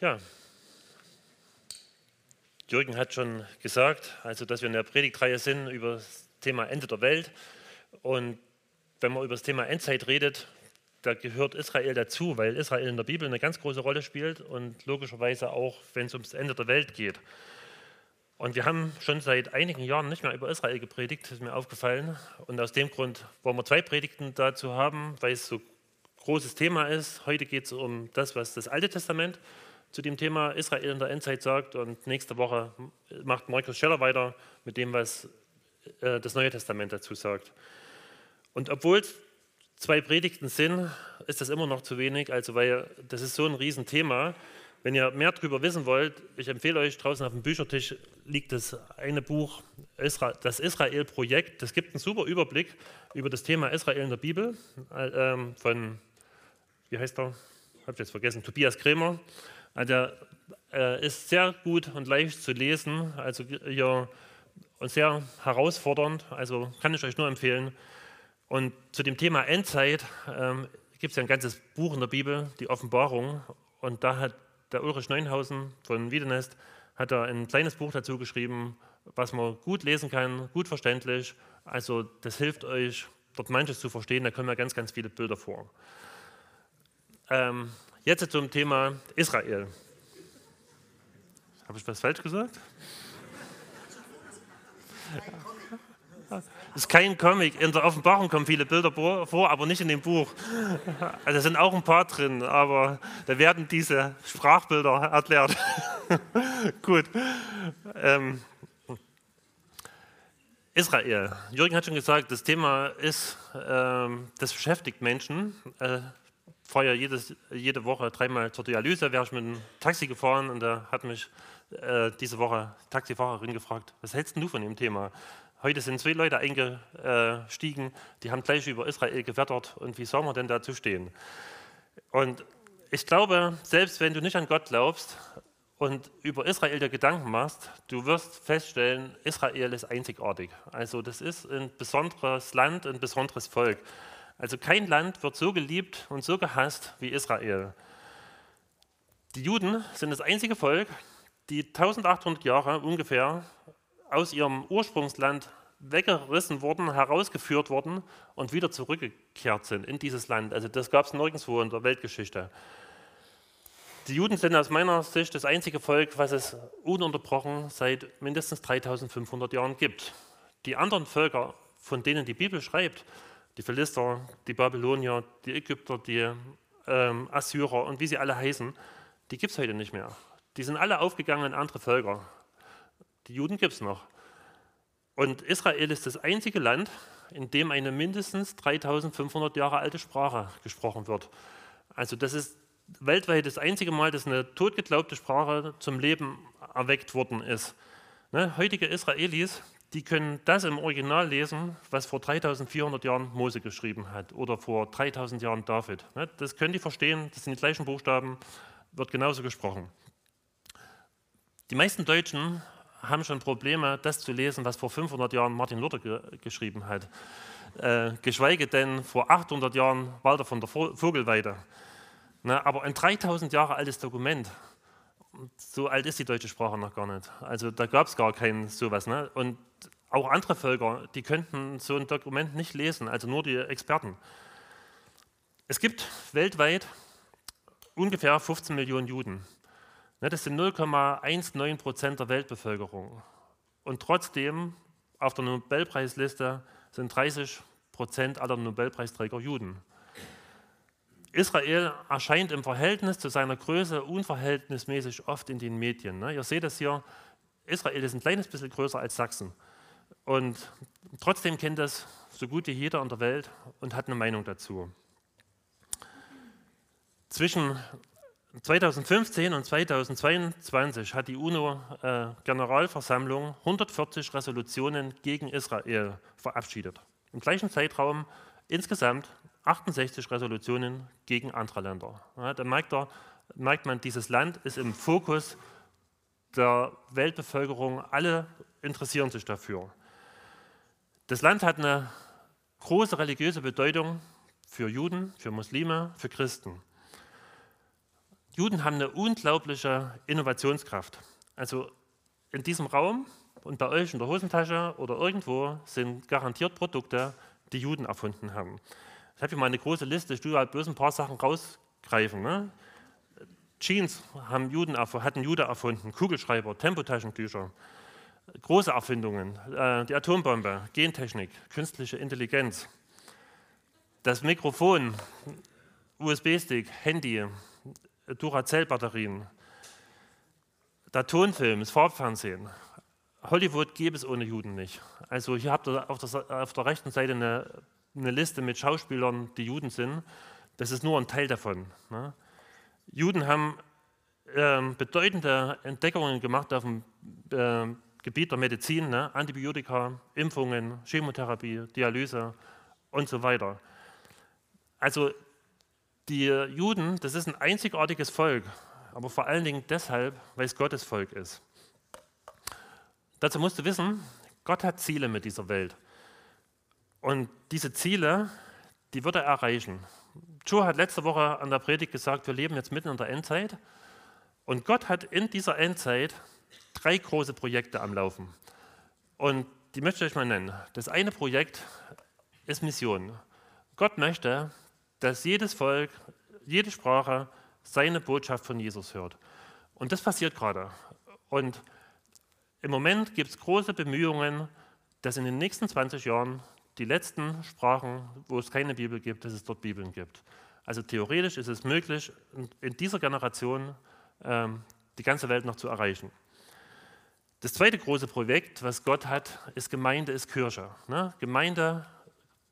Ja, Jürgen hat schon gesagt, also dass wir in der Predigtreihe sind über das Thema Ende der Welt. Und wenn man über das Thema Endzeit redet, da gehört Israel dazu, weil Israel in der Bibel eine ganz große Rolle spielt und logischerweise auch, wenn es ums Ende der Welt geht. Und wir haben schon seit einigen Jahren nicht mehr über Israel gepredigt, ist mir aufgefallen. Und aus dem Grund wollen wir zwei Predigten dazu haben, weil es so großes Thema ist. Heute geht es um das, was das Alte Testament zu dem Thema Israel in der Endzeit sagt. Und nächste Woche macht Markus Scheller weiter mit dem, was äh, das Neue Testament dazu sagt. Und obwohl zwei Predigten sind, ist das immer noch zu wenig, also weil das ist so ein Riesenthema. Wenn ihr mehr darüber wissen wollt, ich empfehle euch, draußen auf dem Büchertisch liegt das eine Buch, das Israel-Projekt. Das gibt einen super Überblick über das Thema Israel in der Bibel äh, ähm, von, wie heißt er? Habe ich jetzt vergessen, Tobias Kremer. Also der äh, ist sehr gut und leicht zu lesen, also ja, und sehr herausfordernd, also kann ich euch nur empfehlen. Und zu dem Thema Endzeit ähm, gibt es ja ein ganzes Buch in der Bibel, die Offenbarung. Und da hat der Ulrich Neunhausen von Wiedenest hat er ein kleines Buch dazu geschrieben, was man gut lesen kann, gut verständlich. Also das hilft euch, dort manches zu verstehen. Da kommen ja ganz, ganz viele Bilder vor. Ähm, jetzt zum Thema Israel. Habe ich was falsch gesagt? Das ist kein Comic. In der Offenbarung kommen viele Bilder vor, aber nicht in dem Buch. Also sind auch ein paar drin, aber da werden diese Sprachbilder erklärt. Gut. Ähm, Israel. Jürgen hat schon gesagt, das Thema ist, ähm, das beschäftigt Menschen. Äh, ja jedes, jede Woche dreimal zur Dialyse, wäre ich mit dem Taxi gefahren und da hat mich äh, diese Woche Taxifahrerin gefragt, was hältst du von dem Thema? Heute sind zwei Leute eingestiegen, die haben gleich über Israel gewettert und wie soll man denn dazu stehen? Und ich glaube, selbst wenn du nicht an Gott glaubst und über Israel dir Gedanken machst, du wirst feststellen, Israel ist einzigartig. Also das ist ein besonderes Land, ein besonderes Volk. Also kein Land wird so geliebt und so gehasst wie Israel. Die Juden sind das einzige Volk, die 1800 Jahre ungefähr aus ihrem Ursprungsland weggerissen wurden, herausgeführt wurden und wieder zurückgekehrt sind in dieses Land. Also das gab es nirgendwo in der Weltgeschichte. Die Juden sind aus meiner Sicht das einzige Volk, was es ununterbrochen seit mindestens 3500 Jahren gibt. Die anderen Völker, von denen die Bibel schreibt, die Philister, die Babylonier, die Ägypter, die ähm, Assyrer und wie sie alle heißen, die gibt es heute nicht mehr. Die sind alle aufgegangen in andere Völker. Die Juden gibt es noch. Und Israel ist das einzige Land, in dem eine mindestens 3500 Jahre alte Sprache gesprochen wird. Also das ist weltweit das einzige Mal, dass eine totgeglaubte Sprache zum Leben erweckt worden ist. Ne, heutige Israelis, die können das im Original lesen, was vor 3400 Jahren Mose geschrieben hat oder vor 3000 Jahren David. Ne, das können die verstehen, das sind die gleichen Buchstaben, wird genauso gesprochen. Die meisten Deutschen haben schon Probleme, das zu lesen, was vor 500 Jahren Martin Luther ge geschrieben hat. Äh, geschweige denn vor 800 Jahren Walter von der Vogelweide. Na, aber ein 3000 Jahre altes Dokument, so alt ist die deutsche Sprache noch gar nicht. Also da gab es gar kein sowas. Ne? Und auch andere Völker, die könnten so ein Dokument nicht lesen, also nur die Experten. Es gibt weltweit ungefähr 15 Millionen Juden. Ne, das sind 0,19 Prozent der Weltbevölkerung. Und trotzdem auf der Nobelpreisliste sind 30 Prozent aller Nobelpreisträger Juden. Israel erscheint im Verhältnis zu seiner Größe unverhältnismäßig oft in den Medien. Ne? Ihr seht es hier, Israel ist ein kleines bisschen größer als Sachsen. Und trotzdem kennt das so gut wie jeder in der Welt und hat eine Meinung dazu. Zwischen 2015 und 2022 hat die UNO-Generalversammlung äh, 140 Resolutionen gegen Israel verabschiedet. Im gleichen Zeitraum insgesamt 68 Resolutionen gegen andere Länder. Ja, da merkt, er, merkt man, dieses Land ist im Fokus der Weltbevölkerung. Alle interessieren sich dafür. Das Land hat eine große religiöse Bedeutung für Juden, für Muslime, für Christen. Juden haben eine unglaubliche Innovationskraft. Also in diesem Raum und bei euch in der Hosentasche oder irgendwo sind garantiert Produkte, die Juden erfunden haben. Ich habe hier mal eine große Liste, ich tue halt bloß ein paar Sachen rausgreifen. Ne? Jeans haben Juden, hatten Jude erfunden, Kugelschreiber, Tempotaschentücher, große Erfindungen, äh, die Atombombe, Gentechnik, künstliche Intelligenz, das Mikrofon, USB-Stick, Handy, Duracell-Batterien, der Tonfilm, das Farbfernsehen. Hollywood gäbe es ohne Juden nicht. Also hier habt ihr auf der, auf der rechten Seite eine, eine, Liste mit Schauspielern, die Juden sind. Das ist nur ein Teil davon. Ne? Juden haben äh, bedeutende Entdeckungen gemacht auf dem äh, Gebiet der Medizin, ne? Antibiotika, Impfungen, Chemotherapie, Dialyse und so weiter. Also die Juden, das ist ein einzigartiges Volk, aber vor allen Dingen deshalb, weil es Gottes Volk ist. Dazu musst du wissen, Gott hat Ziele mit dieser Welt. Und diese Ziele, die wird er erreichen. Joe hat letzte Woche an der Predigt gesagt, wir leben jetzt mitten in der Endzeit. Und Gott hat in dieser Endzeit drei große Projekte am Laufen. Und die möchte ich euch mal nennen. Das eine Projekt ist Mission. Gott möchte, dass jedes Volk, jede Sprache seine Botschaft von Jesus hört. Und das passiert gerade. Und im Moment gibt es große Bemühungen, dass in den nächsten 20 Jahren die letzten Sprachen, wo es keine Bibel gibt, dass es dort Bibeln gibt. Also theoretisch ist es möglich, in dieser Generation ähm, die ganze Welt noch zu erreichen. Das zweite große Projekt, was Gott hat, ist Gemeinde, ist Kirche. Ne? Gemeinde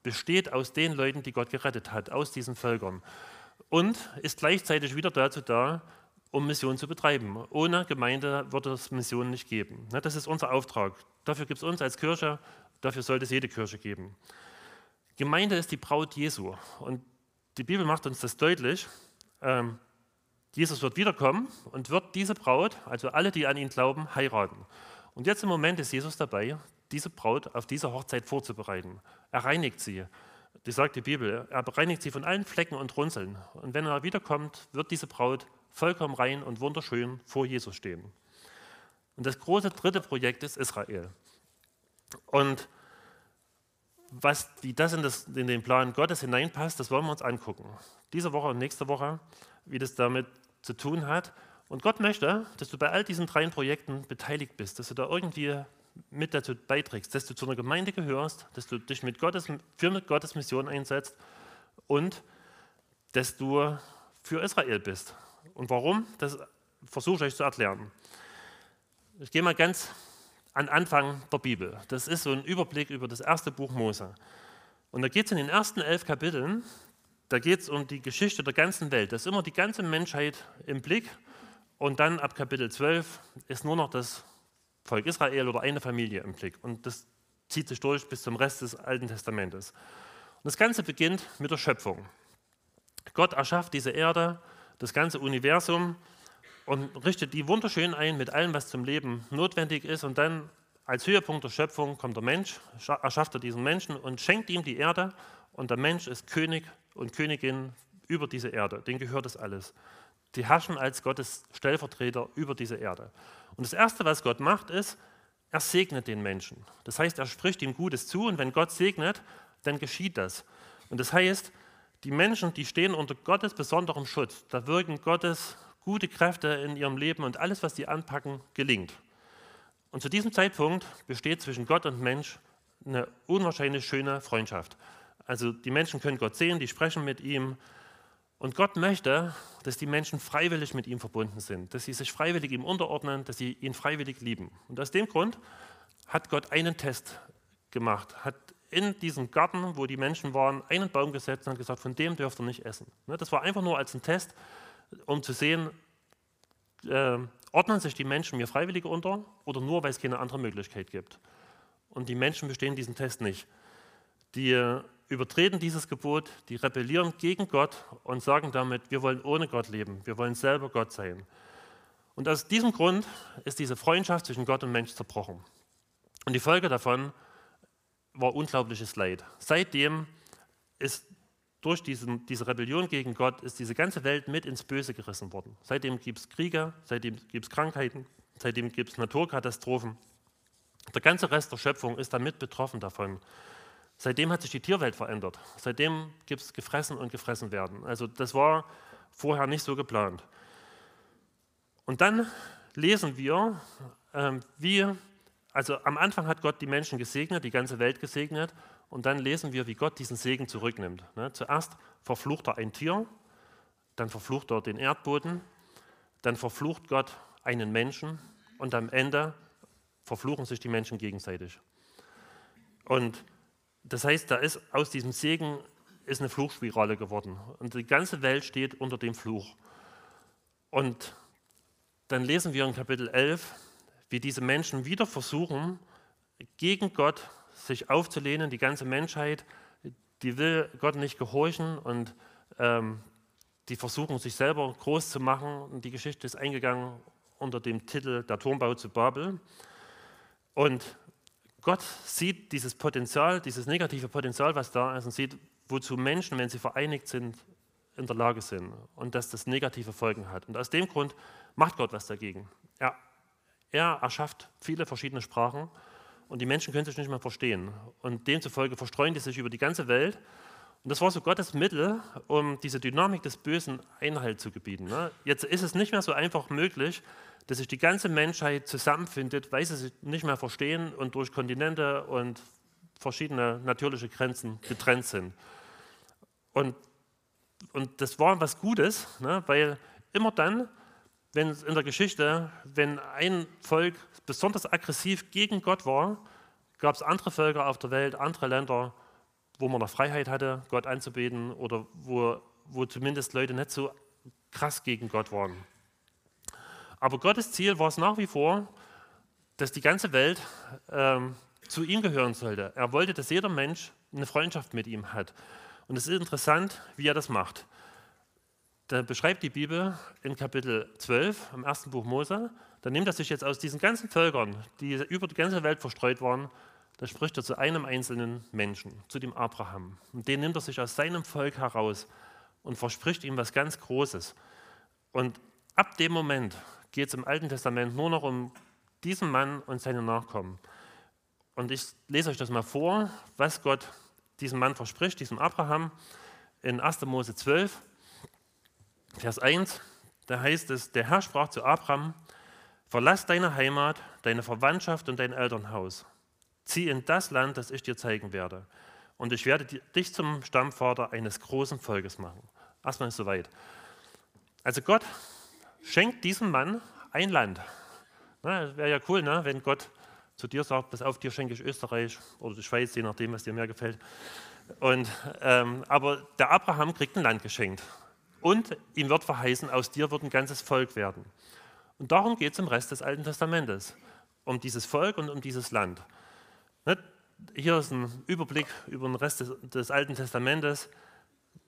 besteht aus den Leuten, die Gott gerettet hat, aus diesen Völkern. Und ist gleichzeitig wieder dazu da, um Mission zu betreiben. Ohne Gemeinde wird es Mission nicht geben. Ne? Das ist unser Auftrag. Dafür gibt es uns als Kirche, dafür sollte es jede Kirche geben. Gemeinde ist die Braut Jesu. Und die Bibel macht uns das deutlich. Ähm, Jesus wird wiederkommen und wird diese Braut, also alle, die an ihn glauben, heiraten. Und jetzt im Moment ist Jesus dabei, diese Braut auf diese Hochzeit vorzubereiten. Er reinigt sie. Das sagt die Bibel. Er reinigt sie von allen Flecken und Runzeln. Und wenn er wiederkommt, wird diese Braut vollkommen rein und wunderschön vor Jesus stehen. Und das große dritte Projekt ist Israel. Und was, wie das in, das in den Plan Gottes hineinpasst, das wollen wir uns angucken. Diese Woche und nächste Woche, wie das damit zu tun hat. Und Gott möchte, dass du bei all diesen drei Projekten beteiligt bist, dass du da irgendwie mit dazu beiträgst, dass du zu einer Gemeinde gehörst, dass du dich mit Gottes, für Gottes Mission einsetzt und dass du für Israel bist. Und warum? Das versuche ich euch zu erklären. Ich gehe mal ganz an Anfang der Bibel. Das ist so ein Überblick über das erste Buch Mose. Und da geht es in den ersten elf Kapiteln, da geht es um die Geschichte der ganzen Welt. Da ist immer die ganze Menschheit im Blick. Und dann ab Kapitel 12 ist nur noch das Volk Israel oder eine Familie im Blick. Und das zieht sich durch bis zum Rest des Alten Testamentes. Und das Ganze beginnt mit der Schöpfung. Gott erschafft diese Erde, das ganze Universum und richtet die wunderschön ein mit allem, was zum Leben notwendig ist. Und dann als Höhepunkt der Schöpfung kommt der Mensch, erschafft er diesen Menschen und schenkt ihm die Erde. Und der Mensch ist König und Königin über diese Erde. Denen gehört das alles. Die herrschen als Gottes Stellvertreter über diese Erde. Und das Erste, was Gott macht, ist, er segnet den Menschen. Das heißt, er spricht ihm Gutes zu und wenn Gott segnet, dann geschieht das. Und das heißt, die Menschen, die stehen unter Gottes besonderem Schutz. Da wirken Gottes gute Kräfte in ihrem Leben und alles, was sie anpacken, gelingt. Und zu diesem Zeitpunkt besteht zwischen Gott und Mensch eine unwahrscheinlich schöne Freundschaft. Also die Menschen können Gott sehen, die sprechen mit ihm. Und Gott möchte, dass die Menschen freiwillig mit ihm verbunden sind, dass sie sich freiwillig ihm unterordnen, dass sie ihn freiwillig lieben. Und aus dem Grund hat Gott einen Test gemacht, hat in diesem Garten, wo die Menschen waren, einen Baum gesetzt und gesagt, von dem dürft ihr nicht essen. Ne, das war einfach nur als ein Test, um zu sehen, äh, ordnen sich die Menschen mir freiwillig unter oder nur, weil es keine andere Möglichkeit gibt. Und die Menschen bestehen diesen Test nicht. Die äh, übertreten dieses Gebot, die rebellieren gegen Gott und sagen damit, wir wollen ohne Gott leben, wir wollen selber Gott sein. Und aus diesem Grund ist diese Freundschaft zwischen Gott und Mensch zerbrochen. Und die Folge davon war unglaubliches Leid. Seitdem ist durch diesen, diese Rebellion gegen Gott ist diese ganze Welt mit ins Böse gerissen worden. Seitdem gibt es Kriege, seitdem gibt es Krankheiten, seitdem gibt es Naturkatastrophen. Der ganze Rest der Schöpfung ist damit betroffen davon. Seitdem hat sich die Tierwelt verändert. Seitdem gibt es gefressen und gefressen werden. Also das war vorher nicht so geplant. Und dann lesen wir, ähm, wie, also am Anfang hat Gott die Menschen gesegnet, die ganze Welt gesegnet, und dann lesen wir, wie Gott diesen Segen zurücknimmt. Ne? Zuerst verflucht er ein Tier, dann verflucht er den Erdboden, dann verflucht Gott einen Menschen und am Ende verfluchen sich die Menschen gegenseitig. Und das heißt, da ist aus diesem Segen ist eine Fluchspirale geworden. Und die ganze Welt steht unter dem Fluch. Und dann lesen wir in Kapitel 11, wie diese Menschen wieder versuchen, gegen Gott sich aufzulehnen. Die ganze Menschheit, die will Gott nicht gehorchen und ähm, die versuchen, sich selber groß zu machen. Und die Geschichte ist eingegangen unter dem Titel Der Turmbau zu Babel. Und Gott sieht dieses Potenzial, dieses negative Potenzial, was da ist, und sieht, wozu Menschen, wenn sie vereinigt sind, in der Lage sind und dass das negative Folgen hat. Und aus dem Grund macht Gott was dagegen. Er, er erschafft viele verschiedene Sprachen und die Menschen können sich nicht mehr verstehen. Und demzufolge verstreuen die sich über die ganze Welt. Und das war so Gottes Mittel, um diese Dynamik des Bösen Einhalt zu gebieten. Ne? Jetzt ist es nicht mehr so einfach möglich, dass sich die ganze Menschheit zusammenfindet, weil sie sich nicht mehr verstehen und durch Kontinente und verschiedene natürliche Grenzen getrennt sind. Und, und das war was Gutes, ne? weil immer dann, wenn in der Geschichte, wenn ein Volk besonders aggressiv gegen Gott war, gab es andere Völker auf der Welt, andere Länder, wo man noch Freiheit hatte, Gott anzubeten oder wo, wo zumindest Leute nicht so krass gegen Gott waren. Aber Gottes Ziel war es nach wie vor, dass die ganze Welt ähm, zu ihm gehören sollte. Er wollte, dass jeder Mensch eine Freundschaft mit ihm hat. Und es ist interessant, wie er das macht. Da beschreibt die Bibel in Kapitel 12 im ersten Buch Mose, da nimmt er sich jetzt aus diesen ganzen Völkern, die über die ganze Welt verstreut waren, da spricht er zu einem einzelnen Menschen, zu dem Abraham. Und den nimmt er sich aus seinem Volk heraus und verspricht ihm was ganz Großes. Und ab dem Moment geht es im Alten Testament nur noch um diesen Mann und seine Nachkommen. Und ich lese euch das mal vor, was Gott diesem Mann verspricht, diesem Abraham, in 1. Mose 12, Vers 1. Da heißt es: Der Herr sprach zu Abraham: Verlass deine Heimat, deine Verwandtschaft und dein Elternhaus. Zieh in das Land, das ich dir zeigen werde. Und ich werde dich zum Stammvater eines großen Volkes machen. Erstmal ist soweit. Also Gott schenkt diesem Mann ein Land. Wäre ja cool, ne? wenn Gott zu dir sagt, pass auf, dir schenke ich Österreich oder die Schweiz, je nachdem, was dir mehr gefällt. Und, ähm, aber der Abraham kriegt ein Land geschenkt. Und ihm wird verheißen, aus dir wird ein ganzes Volk werden. Und darum geht es im Rest des Alten Testamentes. Um dieses Volk und um dieses Land. Hier ist ein Überblick über den Rest des, des Alten Testamentes.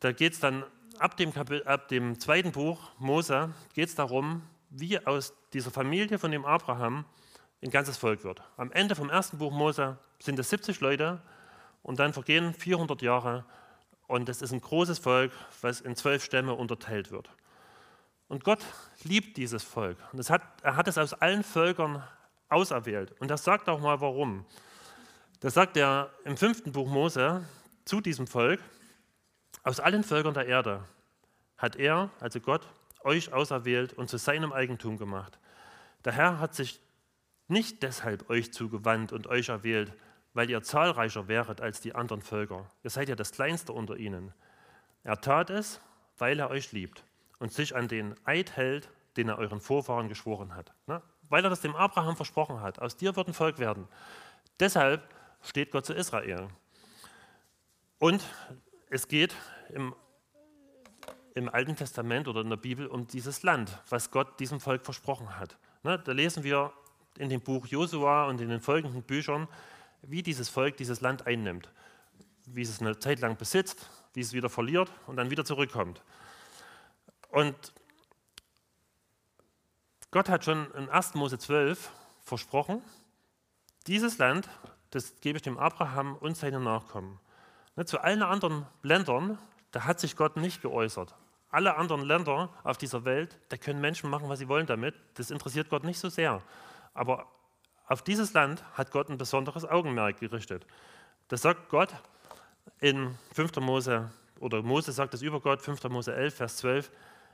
Da geht es dann ab dem, Kapitel, ab dem zweiten Buch Mose geht es darum, wie aus dieser Familie von dem Abraham ein ganzes Volk wird. Am Ende vom ersten Buch Mose sind es 70 Leute und dann vergehen 400 Jahre und es ist ein großes Volk, was in zwölf Stämme unterteilt wird. Und Gott liebt dieses Volk. Und hat, er hat es aus allen Völkern auserwählt. Und das sagt auch mal warum. Das sagt er im fünften Buch Mose zu diesem Volk. Aus allen Völkern der Erde hat er, also Gott, euch auserwählt und zu seinem Eigentum gemacht. Der Herr hat sich nicht deshalb euch zugewandt und euch erwählt, weil ihr zahlreicher wäret als die anderen Völker. Ihr seid ja das Kleinste unter ihnen. Er tat es, weil er euch liebt und sich an den Eid hält, den er euren Vorfahren geschworen hat. Ne? Weil er das dem Abraham versprochen hat. Aus dir wird ein Volk werden. Deshalb steht Gott zu Israel. Und es geht im, im Alten Testament oder in der Bibel um dieses Land, was Gott diesem Volk versprochen hat. Ne? Da lesen wir in dem Buch Josua und in den folgenden Büchern, wie dieses Volk dieses Land einnimmt, wie es eine Zeit lang besitzt, wie es wieder verliert und dann wieder zurückkommt. Und Gott hat schon in 1. Mose 12 versprochen, dieses Land, das gebe ich dem Abraham und seinen Nachkommen. Ne, zu allen anderen Ländern, da hat sich Gott nicht geäußert. Alle anderen Länder auf dieser Welt, da können Menschen machen, was sie wollen damit. Das interessiert Gott nicht so sehr. Aber auf dieses Land hat Gott ein besonderes Augenmerk gerichtet. Das sagt Gott in 5. Mose, oder Mose sagt es über Gott, 5. Mose 11, Vers 12.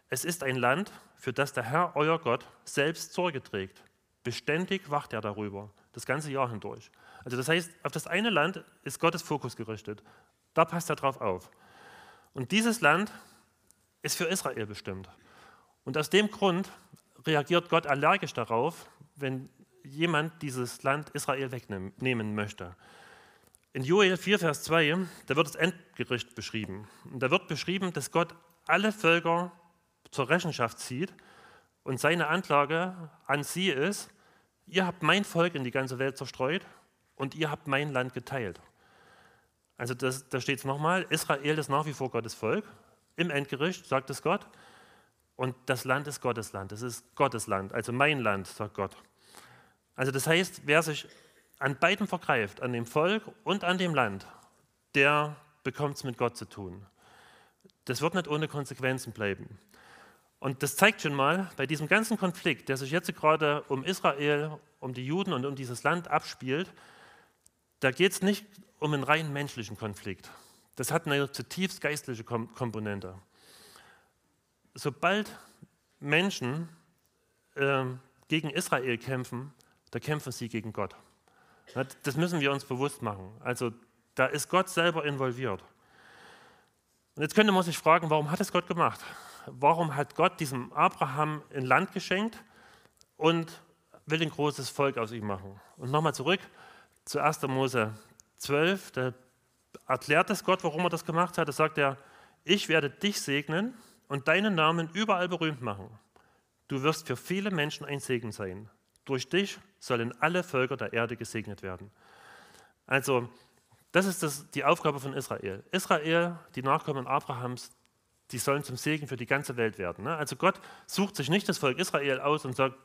Es ist ein Land, für das der Herr, euer Gott, selbst Sorge trägt. Beständig wacht er darüber, das ganze Jahr hindurch. Also das heißt, auf das eine Land ist Gottes Fokus gerichtet. Da passt er drauf auf. Und dieses Land ist für Israel bestimmt. Und aus dem Grund reagiert Gott allergisch darauf, wenn jemand dieses Land Israel wegnehmen möchte. In Joel 4, Vers 2, da wird das Endgericht beschrieben. Und da wird beschrieben, dass Gott alle Völker zur Rechenschaft zieht und seine Anklage an sie ist, ihr habt mein Volk in die ganze Welt zerstreut und ihr habt mein Land geteilt. Also das, da steht es nochmal, Israel ist nach wie vor Gottes Volk. Im Endgericht sagt es Gott. Und das Land ist Gottes Land. Es ist Gottes Land, also mein Land, sagt Gott. Also das heißt, wer sich an beiden vergreift, an dem Volk und an dem Land, der bekommt es mit Gott zu tun. Das wird nicht ohne Konsequenzen bleiben. Und das zeigt schon mal, bei diesem ganzen Konflikt, der sich jetzt gerade um Israel, um die Juden und um dieses Land abspielt, da geht es nicht um einen rein menschlichen Konflikt. Das hat eine zutiefst geistliche Komponente. Sobald Menschen äh, gegen Israel kämpfen, da kämpfen sie gegen Gott. Das müssen wir uns bewusst machen. Also da ist Gott selber involviert. Und jetzt könnte man sich fragen, warum hat es Gott gemacht? Warum hat Gott diesem Abraham ein Land geschenkt und will ein großes Volk aus ihm machen? Und nochmal zurück zu 1. Mose 12, da erklärt es Gott, warum er das gemacht hat. Da sagt er, ich werde dich segnen und deinen Namen überall berühmt machen. Du wirst für viele Menschen ein Segen sein. Durch dich sollen alle Völker der Erde gesegnet werden. Also, das ist das, die Aufgabe von Israel. Israel, die Nachkommen Abrahams, die sollen zum Segen für die ganze Welt werden. Ne? Also Gott sucht sich nicht das Volk Israel aus und sagt,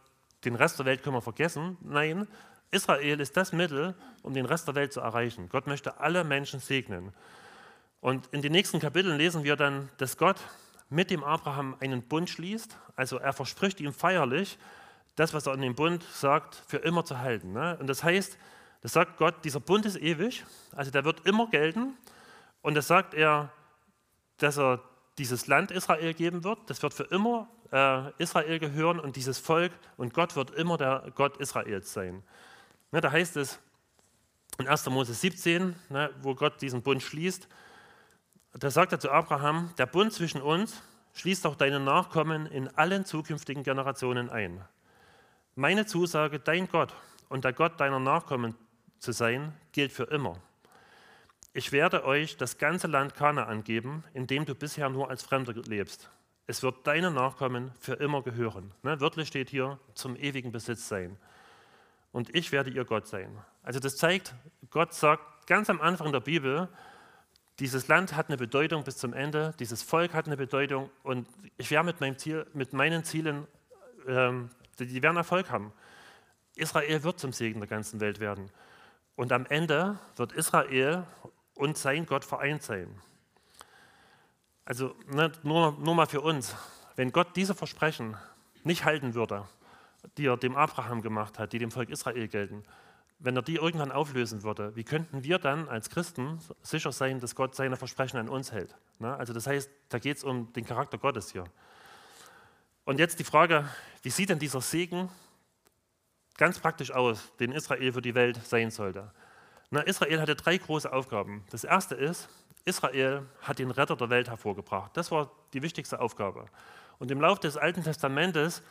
den Rest der Welt können wir vergessen. Nein, Israel ist das Mittel, um den Rest der Welt zu erreichen. Gott möchte alle Menschen segnen. Und in den nächsten Kapiteln lesen wir dann, dass Gott mit dem Abraham einen Bund schließt. Also er verspricht ihm feierlich, das, was er in dem Bund sagt, für immer zu halten. Ne? Und das heißt, das sagt Gott, dieser Bund ist ewig, also der wird immer gelten. Und das sagt er, dass er dieses Land Israel geben wird. Das wird für immer äh, Israel gehören und dieses Volk und Gott wird immer der Gott Israels sein. Ne, da heißt es in 1. Mose 17, ne, wo Gott diesen Bund schließt, da sagt er zu Abraham, der Bund zwischen uns schließt auch deine Nachkommen in allen zukünftigen Generationen ein. Meine Zusage, dein Gott und der Gott deiner Nachkommen zu sein, gilt für immer. Ich werde euch das ganze Land Kanaan geben, in dem du bisher nur als Fremder lebst. Es wird deinen Nachkommen für immer gehören. Ne, wörtlich steht hier, zum ewigen Besitz sein. Und ich werde ihr Gott sein. Also das zeigt, Gott sagt ganz am Anfang der Bibel, dieses Land hat eine Bedeutung bis zum Ende, dieses Volk hat eine Bedeutung und ich werde mit, meinem Ziel, mit meinen Zielen ähm, die werden Erfolg haben. Israel wird zum Segen der ganzen Welt werden. Und am Ende wird Israel und sein Gott vereint sein. Also ne, nur, nur mal für uns, wenn Gott diese Versprechen nicht halten würde, die er dem Abraham gemacht hat, die dem Volk Israel gelten, wenn er die irgendwann auflösen würde, wie könnten wir dann als Christen sicher sein, dass Gott seine Versprechen an uns hält? Ne? Also das heißt, da geht es um den Charakter Gottes hier. Und jetzt die Frage, wie sieht denn dieser Segen ganz praktisch aus, den Israel für die Welt sein sollte? Na, Israel hatte drei große Aufgaben. Das erste ist, Israel hat den Retter der Welt hervorgebracht. Das war die wichtigste Aufgabe. Und im Laufe des Alten Testamentes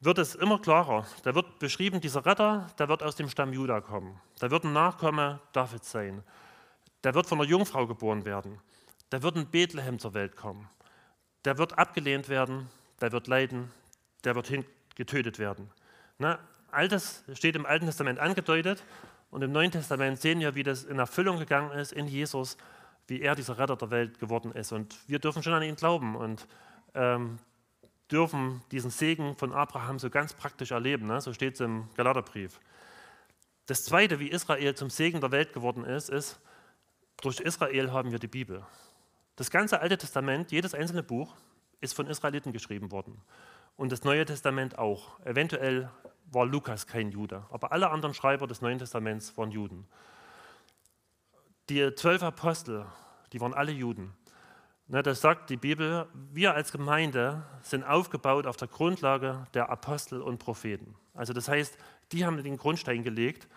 wird es immer klarer. Da wird beschrieben, dieser Retter, der wird aus dem Stamm Juda kommen. Da wird ein Nachkomme Davids sein. Der wird von einer Jungfrau geboren werden. Der wird in Bethlehem zur Welt kommen. Der wird abgelehnt werden der wird leiden, der wird getötet werden. Na, all das steht im Alten Testament angedeutet und im Neuen Testament sehen wir, wie das in Erfüllung gegangen ist in Jesus, wie er dieser Retter der Welt geworden ist. Und wir dürfen schon an ihn glauben und ähm, dürfen diesen Segen von Abraham so ganz praktisch erleben. Ne? So steht es im Galaterbrief. Das Zweite, wie Israel zum Segen der Welt geworden ist, ist, durch Israel haben wir die Bibel. Das ganze Alte Testament, jedes einzelne Buch, ist von Israeliten geschrieben worden. Und das Neue Testament auch. Eventuell war Lukas kein Jude, aber alle anderen Schreiber des Neuen Testaments waren Juden. Die zwölf Apostel, die waren alle Juden. Das sagt die Bibel, wir als Gemeinde sind aufgebaut auf der Grundlage der Apostel und Propheten. Also das heißt, die haben den Grundstein gelegt.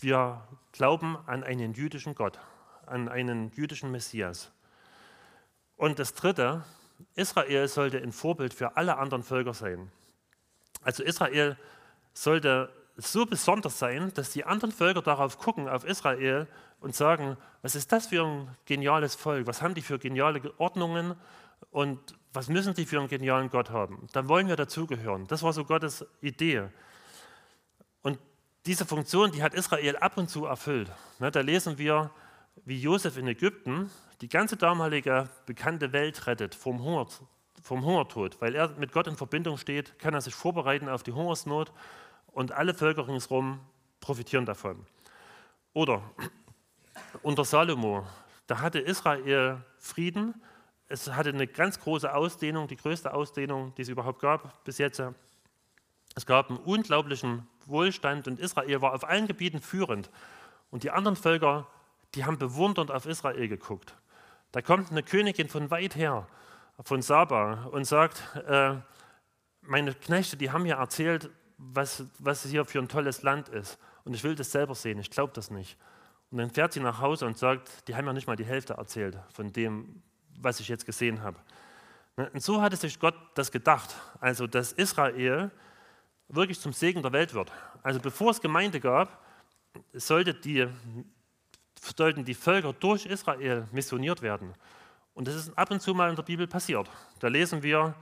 Wir glauben an einen jüdischen Gott, an einen jüdischen Messias. Und das Dritte, Israel sollte ein Vorbild für alle anderen Völker sein. Also Israel sollte so besonders sein, dass die anderen Völker darauf gucken, auf Israel und sagen, was ist das für ein geniales Volk, was haben die für geniale Ordnungen und was müssen die für einen genialen Gott haben. Dann wollen wir dazugehören. Das war so Gottes Idee. Und diese Funktion, die hat Israel ab und zu erfüllt. Ne, da lesen wir, wie Josef in Ägypten die ganze damalige bekannte Welt rettet vom, Hunger, vom Hungertod. Weil er mit Gott in Verbindung steht, kann er sich vorbereiten auf die Hungersnot und alle Völker ringsherum profitieren davon. Oder unter Salomo, da hatte Israel Frieden. Es hatte eine ganz große Ausdehnung, die größte Ausdehnung, die es überhaupt gab bis jetzt. Es gab einen unglaublichen Wohlstand und Israel war auf allen Gebieten führend. Und die anderen Völker, die haben bewundernd auf Israel geguckt. Da kommt eine Königin von weit her, von Saba, und sagt, äh, meine Knechte, die haben ja erzählt, was, was hier für ein tolles Land ist. Und ich will das selber sehen, ich glaube das nicht. Und dann fährt sie nach Hause und sagt, die haben ja nicht mal die Hälfte erzählt von dem, was ich jetzt gesehen habe. Ne, und so hatte sich Gott das gedacht, also dass Israel wirklich zum Segen der Welt wird. Also bevor es Gemeinde gab, sollte die, sollten die Völker durch Israel missioniert werden. Und das ist ab und zu mal in der Bibel passiert. Da lesen wir,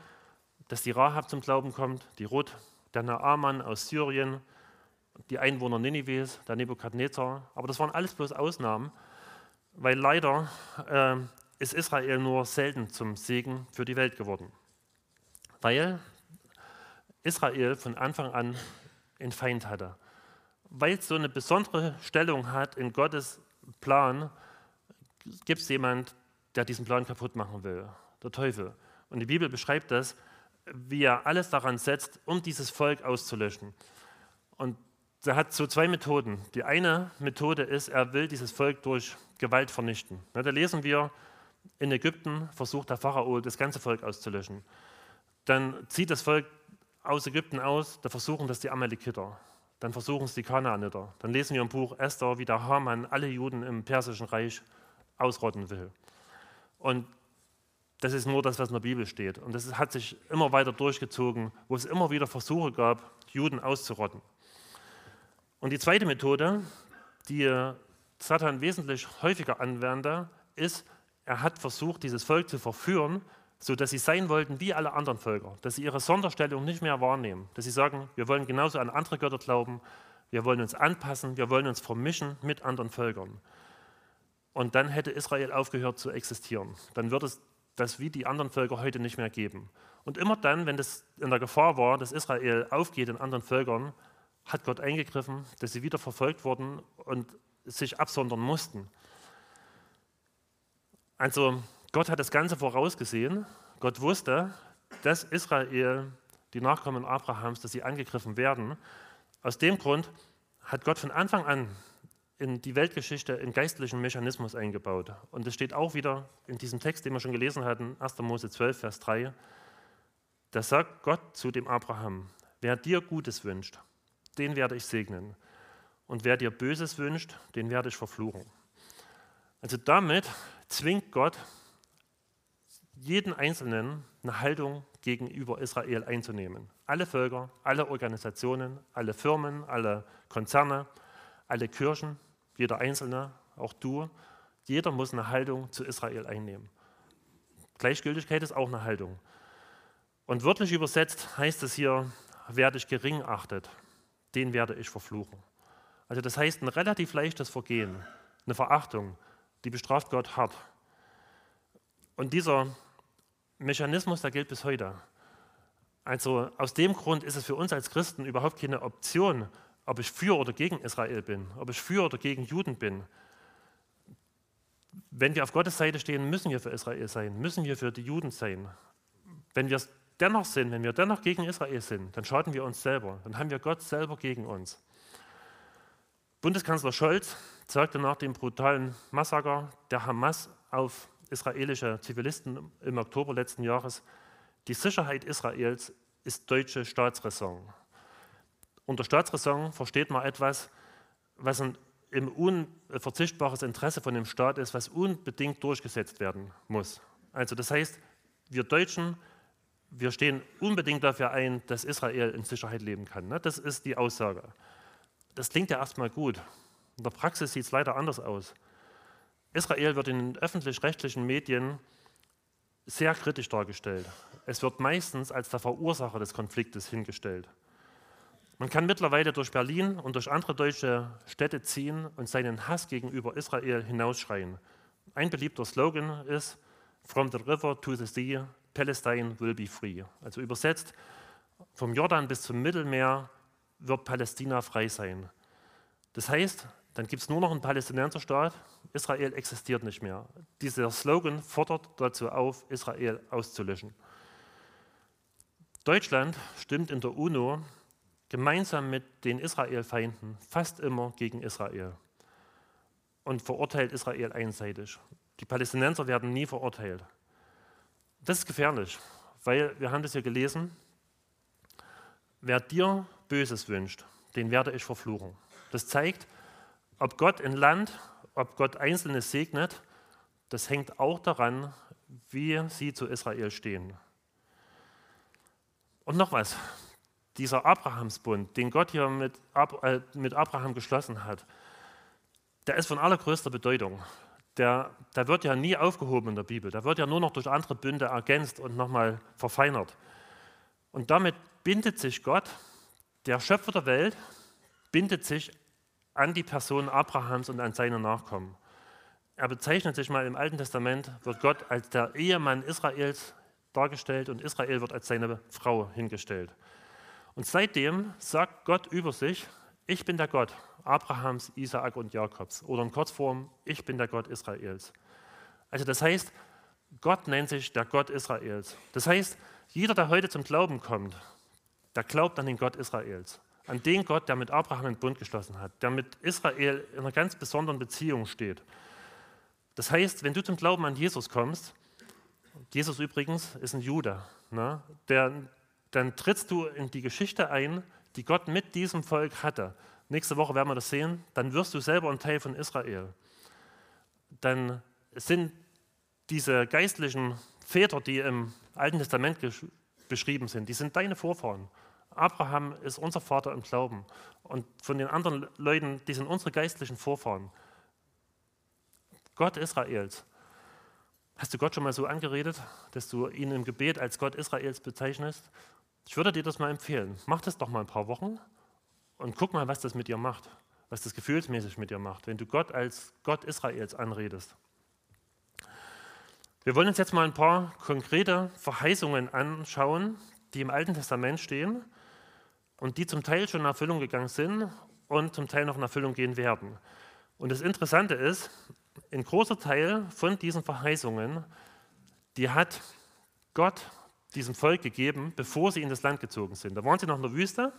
dass die Rahab zum Glauben kommt, die Ruth, der Naaman aus Syrien, die Einwohner Ninives, der Nebukadnezar. Aber das waren alles bloß Ausnahmen, weil leider äh, ist Israel nur selten zum Segen für die Welt geworden. Weil Israel von Anfang an einen Feind hatte. Weil es so eine besondere Stellung hat in Gottes Plan, gibt es jemand, der diesen Plan kaputt machen will, der Teufel. Und die Bibel beschreibt das, wie er alles daran setzt, um dieses Volk auszulöschen. Und er hat so zwei Methoden. Die eine Methode ist, er will dieses Volk durch Gewalt vernichten. Da lesen wir, in Ägypten versucht der Pharao, das ganze Volk auszulöschen. Dann zieht das Volk aus Ägypten aus, da versuchen das die Amalekiter. Dann versuchen es die Kanaaniter. Dann lesen wir im Buch Esther, wie der Haman alle Juden im Persischen Reich ausrotten will. Und das ist nur das, was in der Bibel steht. Und das hat sich immer weiter durchgezogen, wo es immer wieder Versuche gab, Juden auszurotten. Und die zweite Methode, die Satan wesentlich häufiger anwendete, ist, er hat versucht, dieses Volk zu verführen, sodass sie sein wollten wie alle anderen Völker, dass sie ihre Sonderstellung nicht mehr wahrnehmen, dass sie sagen, wir wollen genauso an andere Götter glauben, wir wollen uns anpassen, wir wollen uns vermischen mit anderen Völkern. Und dann hätte Israel aufgehört zu existieren. Dann würde es das wie die anderen Völker heute nicht mehr geben. Und immer dann, wenn es in der Gefahr war, dass Israel aufgeht in anderen Völkern, hat Gott eingegriffen, dass sie wieder verfolgt wurden und sich absondern mussten. Also Gott hat das Ganze vorausgesehen. Gott wusste, dass Israel, die Nachkommen Abrahams, dass sie angegriffen werden. Aus dem Grund hat Gott von Anfang an in die Weltgeschichte einen geistlichen Mechanismus eingebaut. Und das steht auch wieder in diesem Text, den wir schon gelesen hatten, 1. Mose 12, Vers 3. Da sagt Gott zu dem Abraham, wer dir Gutes wünscht, den werde ich segnen. Und wer dir Böses wünscht, den werde ich verfluchen. Also damit zwingt Gott jeden Einzelnen eine Haltung gegenüber Israel einzunehmen. Alle Völker, alle Organisationen, alle Firmen, alle Konzerne, alle Kirchen, jeder Einzelne, auch du, jeder muss eine Haltung zu Israel einnehmen. Gleichgültigkeit ist auch eine Haltung. Und wörtlich übersetzt heißt es hier, wer dich gering achtet, den werde ich verfluchen. Also das heißt ein relativ leichtes Vergehen, eine Verachtung, die bestraft Gott hart. Und dieser Mechanismus, der gilt bis heute. Also aus dem Grund ist es für uns als Christen überhaupt keine Option, ob ich für oder gegen Israel bin, ob ich für oder gegen Juden bin. Wenn wir auf Gottes Seite stehen, müssen wir für Israel sein, müssen wir für die Juden sein. Wenn wir es dennoch sind, wenn wir dennoch gegen Israel sind, dann schaden wir uns selber, dann haben wir Gott selber gegen uns. Bundeskanzler Scholz sagte nach dem brutalen Massaker der Hamas auf israelische Zivilisten im Oktober letzten Jahres, die Sicherheit Israels ist deutsche Staatsräson. Unter Staatsräson versteht man etwas, was ein im unverzichtbares Interesse von dem Staat ist, was unbedingt durchgesetzt werden muss. Also das heißt, wir Deutschen, wir stehen unbedingt dafür ein, dass Israel in Sicherheit leben kann. Ne? Das ist die Aussage. Das klingt ja erstmal gut. In der Praxis sieht es leider anders aus. Israel wird in den öffentlich-rechtlichen Medien sehr kritisch dargestellt. Es wird meistens als der Verursacher des Konfliktes hingestellt. Man kann mittlerweile durch Berlin und durch andere deutsche Städte ziehen und seinen Hass gegenüber Israel hinausschreien. Ein beliebter Slogan ist From the river to the sea, Palestine will be free. Also übersetzt, vom Jordan bis zum Mittelmeer wird Palästina frei sein. Das heißt, dann gibt es nur noch einen Palästinenserstaat, Israel existiert nicht mehr. Dieser Slogan fordert dazu auf, Israel auszulöschen. Deutschland stimmt in der UNO gemeinsam mit den Israel-Feinden fast immer gegen Israel und verurteilt Israel einseitig. Die Palästinenser werden nie verurteilt. Das ist gefährlich, weil wir haben das hier gelesen, wer dir Böses wünscht, den werde ich verfluchen. Das zeigt, ob Gott ein Land, ob Gott Einzelne segnet, das hängt auch daran, wie sie zu Israel stehen. Und noch was, dieser Abrahamsbund, den Gott hier mit, äh, mit Abraham geschlossen hat, der ist von allergrößter Bedeutung. Der, der wird ja nie aufgehoben in der Bibel. Der wird ja nur noch durch andere Bünde ergänzt und nochmal verfeinert. Und damit bindet sich Gott, der Schöpfer der Welt, bindet sich an die Person Abrahams und an seine Nachkommen. Er bezeichnet sich mal im Alten Testament, wird Gott als der Ehemann Israels dargestellt und Israel wird als seine Frau hingestellt. Und seitdem sagt Gott über sich, ich bin der Gott Abrahams, Isaak und Jakobs. Oder in Kurzform, ich bin der Gott Israels. Also das heißt, Gott nennt sich der Gott Israels. Das heißt, jeder, der heute zum Glauben kommt, der glaubt an den Gott Israels. An den Gott, der mit Abraham einen Bund geschlossen hat, der mit Israel in einer ganz besonderen Beziehung steht. Das heißt, wenn du zum Glauben an Jesus kommst, Jesus übrigens ist ein Jude, ne, der dann trittst du in die Geschichte ein, die Gott mit diesem Volk hatte. Nächste Woche werden wir das sehen. Dann wirst du selber ein Teil von Israel. Dann sind diese geistlichen Väter, die im Alten Testament beschrieben sind, die sind deine Vorfahren. Abraham ist unser Vater im Glauben. Und von den anderen Leuten, die sind unsere geistlichen Vorfahren. Gott Israels. Hast du Gott schon mal so angeredet, dass du ihn im Gebet als Gott Israels bezeichnest? Ich würde dir das mal empfehlen. Mach das doch mal ein paar Wochen und guck mal, was das mit dir macht, was das gefühlsmäßig mit dir macht, wenn du Gott als Gott Israels anredest. Wir wollen uns jetzt mal ein paar konkrete Verheißungen anschauen, die im Alten Testament stehen und die zum Teil schon in Erfüllung gegangen sind und zum Teil noch in Erfüllung gehen werden. Und das Interessante ist, ein großer Teil von diesen Verheißungen, die hat Gott diesem Volk gegeben, bevor sie in das Land gezogen sind. Da waren sie noch in der Wüste,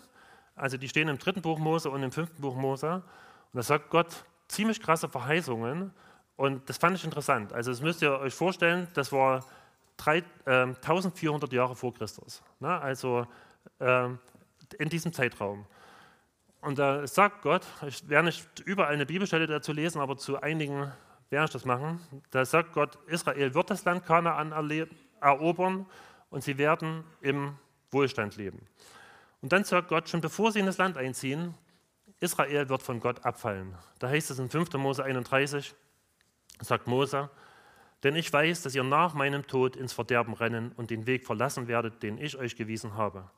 also die stehen im dritten Buch Mose und im fünften Buch Mose. Und da sagt Gott ziemlich krasse Verheißungen. Und das fand ich interessant. Also das müsst ihr euch vorstellen, das war drei, äh, 1400 Jahre vor Christus. Ne? Also äh, in diesem Zeitraum. Und da sagt Gott, ich werde nicht überall eine Bibelstelle dazu lesen, aber zu einigen werde ich das machen. Da sagt Gott, Israel wird das Land Kanaan erobern und sie werden im Wohlstand leben. Und dann sagt Gott, schon bevor sie in das Land einziehen, Israel wird von Gott abfallen. Da heißt es in 5. Mose 31, sagt Mose, denn ich weiß, dass ihr nach meinem Tod ins Verderben rennen und den Weg verlassen werdet, den ich euch gewiesen habe.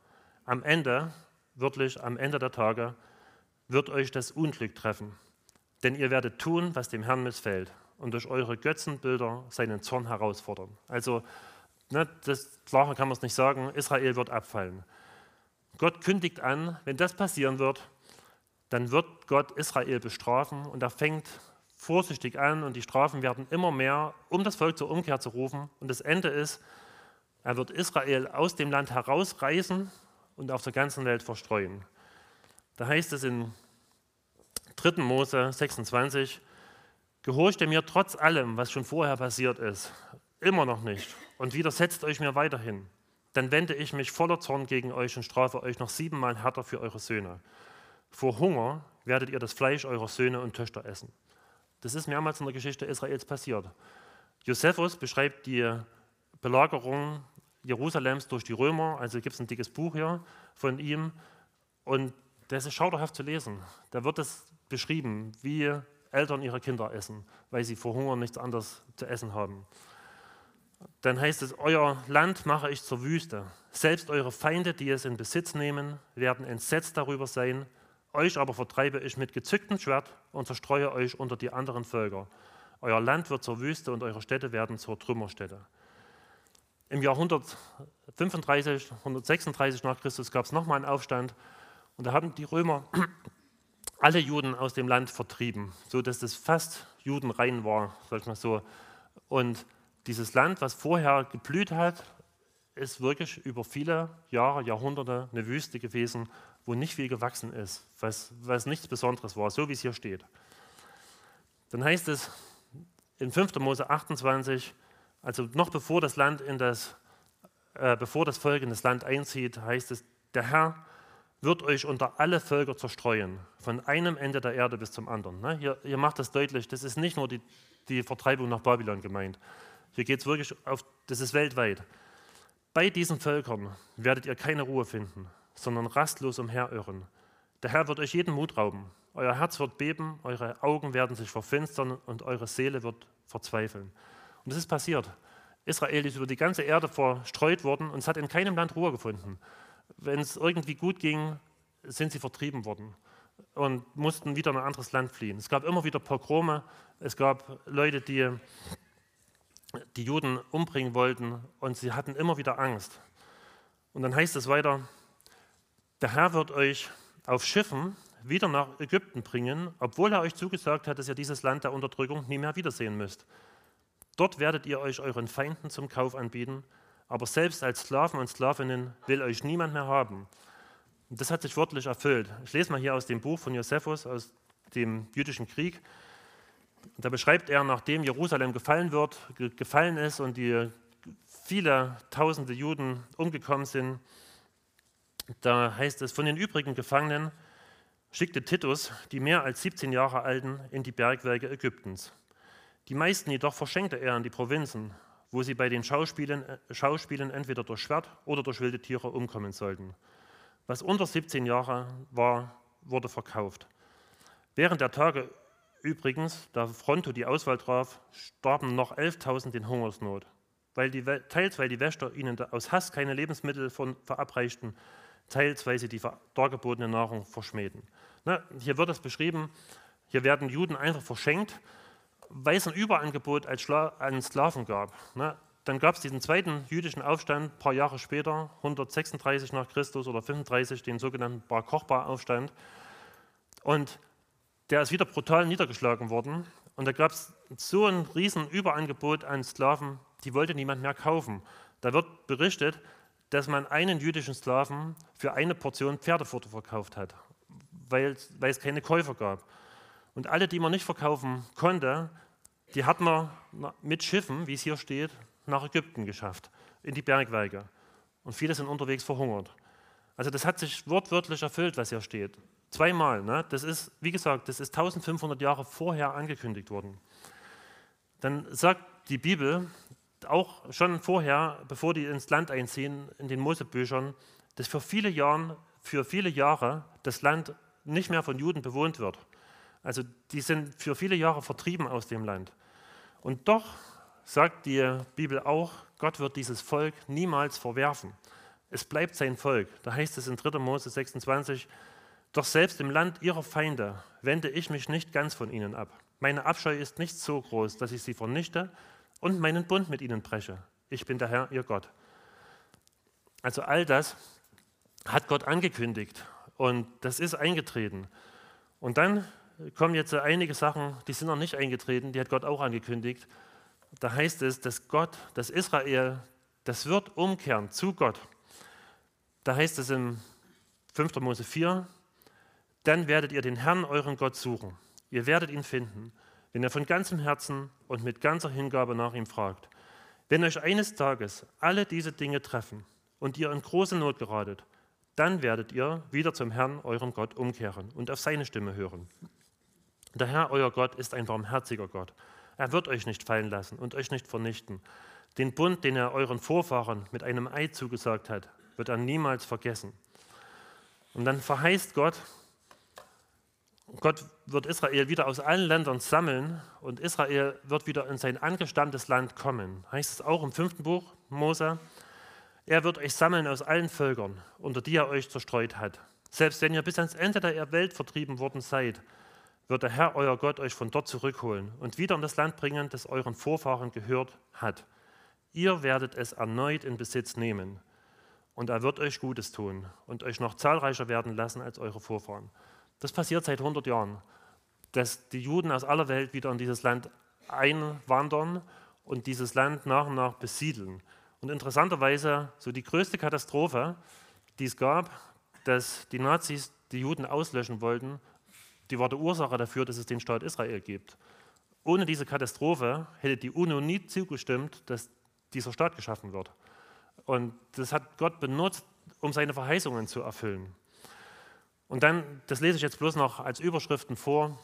Am Ende, wirklich am Ende der Tage, wird euch das Unglück treffen. Denn ihr werdet tun, was dem Herrn missfällt und durch eure Götzenbilder seinen Zorn herausfordern. Also Ne, das, klarer kann man es nicht sagen, Israel wird abfallen. Gott kündigt an, wenn das passieren wird, dann wird Gott Israel bestrafen und er fängt vorsichtig an und die Strafen werden immer mehr, um das Volk zur Umkehr zu rufen. Und das Ende ist, er wird Israel aus dem Land herausreißen und auf der ganzen Welt verstreuen. Da heißt es in 3. Mose 26, gehorcht mir trotz allem, was schon vorher passiert ist, immer noch nicht und widersetzt euch mir weiterhin, dann wende ich mich voller Zorn gegen euch und strafe euch noch siebenmal härter für eure Söhne. Vor Hunger werdet ihr das Fleisch eurer Söhne und Töchter essen. Das ist mehrmals in der Geschichte Israels passiert. Josephus beschreibt die Belagerung Jerusalems durch die Römer, also gibt es ein dickes Buch hier von ihm und das ist schauderhaft zu lesen. Da wird es beschrieben, wie Eltern ihre Kinder essen, weil sie vor Hunger nichts anderes zu essen haben. Dann heißt es, euer Land mache ich zur Wüste. Selbst eure Feinde, die es in Besitz nehmen, werden entsetzt darüber sein. Euch aber vertreibe ich mit gezücktem Schwert und zerstreue euch unter die anderen Völker. Euer Land wird zur Wüste und eure Städte werden zur Trümmerstätte. Im Jahr 135, 136 nach Christus gab es nochmal einen Aufstand und da haben die Römer alle Juden aus dem Land vertrieben, sodass es fast judenrein war, sag ich mal so. Und dieses Land, was vorher geblüht hat, ist wirklich über viele Jahre, Jahrhunderte eine Wüste gewesen, wo nicht viel gewachsen ist, was, was nichts Besonderes war, so wie es hier steht. Dann heißt es in 5. Mose 28, also noch bevor das Land in das, äh, bevor das Volk in das Land einzieht, heißt es, der Herr wird euch unter alle Völker zerstreuen, von einem Ende der Erde bis zum anderen. Ne? Hier, hier macht das deutlich, das ist nicht nur die, die Vertreibung nach Babylon gemeint. Hier geht es wirklich auf, das ist weltweit. Bei diesen Völkern werdet ihr keine Ruhe finden, sondern rastlos umherirren. Der Herr wird euch jeden Mut rauben. Euer Herz wird beben, eure Augen werden sich verfinstern und eure Seele wird verzweifeln. Und das ist passiert. Israel ist über die ganze Erde verstreut worden und es hat in keinem Land Ruhe gefunden wenn es irgendwie gut ging, sind sie vertrieben worden und mussten wieder in ein anderes Land fliehen. Es gab immer wieder Pogrome, es gab Leute, die die Juden umbringen wollten und sie hatten immer wieder Angst. Und dann heißt es weiter, der Herr wird euch auf Schiffen wieder nach Ägypten bringen, obwohl er euch zugesagt hat, dass ihr dieses Land der Unterdrückung nie mehr wiedersehen müsst. Dort werdet ihr euch euren Feinden zum Kauf anbieten aber selbst als Sklaven und Sklavinnen will euch niemand mehr haben. Und das hat sich wörtlich erfüllt. Ich lese mal hier aus dem Buch von Josephus, aus dem jüdischen Krieg. Da beschreibt er, nachdem Jerusalem gefallen wird, gefallen ist und die viele tausende Juden umgekommen sind, da heißt es, von den übrigen Gefangenen schickte Titus die mehr als 17 Jahre alten in die Bergwerke Ägyptens. Die meisten jedoch verschenkte er an die Provinzen, wo sie bei den Schauspielen, äh, Schauspielen entweder durch Schwert oder durch wilde Tiere umkommen sollten. Was unter 17 Jahre war, wurde verkauft. Während der Tage übrigens, da Fronto die Auswahl traf, starben noch 11.000 in Hungersnot, weil die, teils weil die Wächter ihnen aus Hass keine Lebensmittel von, verabreichten, teils weil sie die dargebotene Nahrung verschmähten. Na, hier wird es beschrieben, hier werden Juden einfach verschenkt weil es ein Überangebot an Sklaven gab. Ne? Dann gab es diesen zweiten jüdischen Aufstand, ein paar Jahre später, 136 nach Christus oder 35, den sogenannten Bar Kochba-Aufstand. Und der ist wieder brutal niedergeschlagen worden. Und da gab es so ein riesen Überangebot an Sklaven, die wollte niemand mehr kaufen. Da wird berichtet, dass man einen jüdischen Sklaven für eine Portion Pferdefutter verkauft hat, weil, weil es keine Käufer gab. Und alle, die man nicht verkaufen konnte, die hat man mit Schiffen, wie es hier steht, nach Ägypten geschafft, in die Bergwerke. Und viele sind unterwegs verhungert. Also das hat sich wortwörtlich erfüllt, was hier steht. Zweimal. Ne? Das ist, wie gesagt, das ist 1500 Jahre vorher angekündigt worden. Dann sagt die Bibel auch schon vorher, bevor die ins Land einziehen, in den Mosebüchern, dass für viele, Jahren, für viele Jahre das Land nicht mehr von Juden bewohnt wird. Also die sind für viele Jahre vertrieben aus dem Land. Und doch sagt die Bibel auch, Gott wird dieses Volk niemals verwerfen. Es bleibt sein Volk. Da heißt es in 3. Mose 26, doch selbst im Land ihrer Feinde wende ich mich nicht ganz von ihnen ab. Meine Abscheu ist nicht so groß, dass ich sie vernichte und meinen Bund mit ihnen breche. Ich bin der Herr, ihr Gott. Also all das hat Gott angekündigt und das ist eingetreten. Und dann kommen jetzt einige Sachen, die sind noch nicht eingetreten, die hat Gott auch angekündigt. Da heißt es, dass Gott, dass Israel, das wird umkehren zu Gott. Da heißt es im 5. Mose 4, dann werdet ihr den Herrn, euren Gott, suchen. Ihr werdet ihn finden, wenn ihr von ganzem Herzen und mit ganzer Hingabe nach ihm fragt. Wenn euch eines Tages alle diese Dinge treffen und ihr in große Not geratet, dann werdet ihr wieder zum Herrn, eurem Gott, umkehren und auf seine Stimme hören. Der Herr, euer Gott, ist ein barmherziger Gott. Er wird euch nicht fallen lassen und euch nicht vernichten. Den Bund, den er euren Vorfahren mit einem Eid zugesagt hat, wird er niemals vergessen. Und dann verheißt Gott, Gott wird Israel wieder aus allen Ländern sammeln und Israel wird wieder in sein angestammtes Land kommen. Heißt es auch im fünften Buch Mose. Er wird euch sammeln aus allen Völkern, unter die er euch zerstreut hat. Selbst wenn ihr bis ans Ende der Welt vertrieben worden seid, wird der Herr, euer Gott, euch von dort zurückholen und wieder in das Land bringen, das euren Vorfahren gehört hat. Ihr werdet es erneut in Besitz nehmen und er wird euch Gutes tun und euch noch zahlreicher werden lassen als eure Vorfahren. Das passiert seit 100 Jahren, dass die Juden aus aller Welt wieder in dieses Land einwandern und dieses Land nach und nach besiedeln. Und interessanterweise, so die größte Katastrophe, die es gab, dass die Nazis die Juden auslöschen wollten, die war die Ursache dafür, dass es den Staat Israel gibt. Ohne diese Katastrophe hätte die UNO nie zugestimmt, dass dieser Staat geschaffen wird. Und das hat Gott benutzt, um seine Verheißungen zu erfüllen. Und dann, das lese ich jetzt bloß noch als Überschriften vor.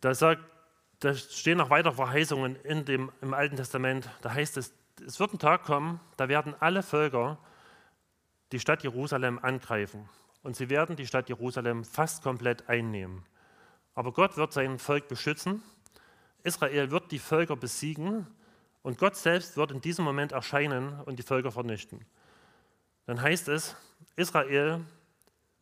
Da, sagt, da stehen noch weitere Verheißungen in dem, im Alten Testament. Da heißt es, es wird ein Tag kommen, da werden alle Völker die Stadt Jerusalem angreifen. Und sie werden die Stadt Jerusalem fast komplett einnehmen. Aber Gott wird sein Volk beschützen. Israel wird die Völker besiegen und Gott selbst wird in diesem Moment erscheinen und die Völker vernichten. Dann heißt es, Israel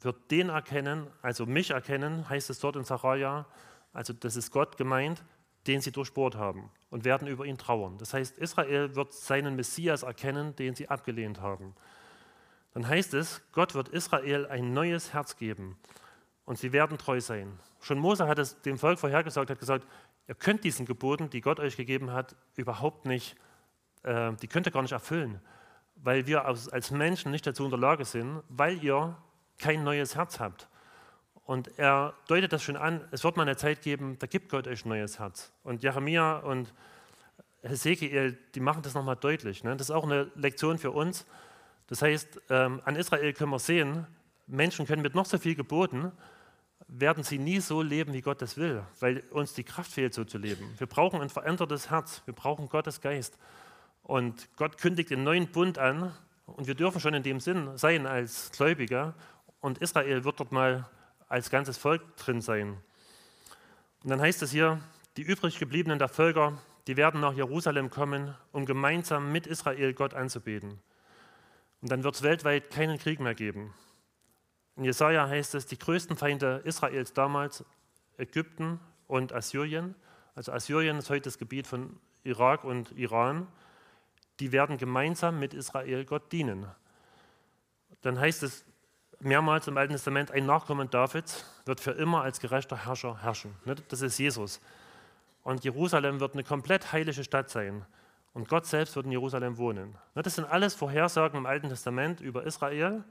wird den erkennen, also mich erkennen, heißt es dort in Sacharja, also das ist Gott gemeint, den sie durchbohrt haben und werden über ihn trauern. Das heißt, Israel wird seinen Messias erkennen, den sie abgelehnt haben. Dann heißt es, Gott wird Israel ein neues Herz geben und sie werden treu sein. Schon Mose hat es dem Volk vorhergesagt, hat gesagt, ihr könnt diesen Geboten, die Gott euch gegeben hat, überhaupt nicht, äh, die könnt ihr gar nicht erfüllen, weil wir als Menschen nicht dazu in der Lage sind, weil ihr kein neues Herz habt. Und er deutet das schon an, es wird mal eine Zeit geben, da gibt Gott euch ein neues Herz. Und Jeremia und Hesekiel, die machen das nochmal deutlich. Ne? Das ist auch eine Lektion für uns. Das heißt, ähm, an Israel können wir sehen, Menschen können mit noch so viel geboten, werden sie nie so leben, wie Gott das will, weil uns die Kraft fehlt, so zu leben. Wir brauchen ein verändertes Herz, wir brauchen Gottes Geist. Und Gott kündigt den neuen Bund an und wir dürfen schon in dem Sinn sein als Gläubiger und Israel wird dort mal als ganzes Volk drin sein. Und dann heißt es hier, die übrig gebliebenen der Völker, die werden nach Jerusalem kommen, um gemeinsam mit Israel Gott anzubeten. Und dann wird es weltweit keinen Krieg mehr geben. In Jesaja heißt es, die größten Feinde Israels damals, Ägypten und Assyrien, also Assyrien ist heute das Gebiet von Irak und Iran, die werden gemeinsam mit Israel Gott dienen. Dann heißt es mehrmals im Alten Testament, ein Nachkommen Davids wird für immer als gerechter Herrscher herrschen. Ne, das ist Jesus. Und Jerusalem wird eine komplett heilige Stadt sein. Und Gott selbst wird in Jerusalem wohnen. Ne, das sind alles Vorhersagen im Alten Testament über Israel.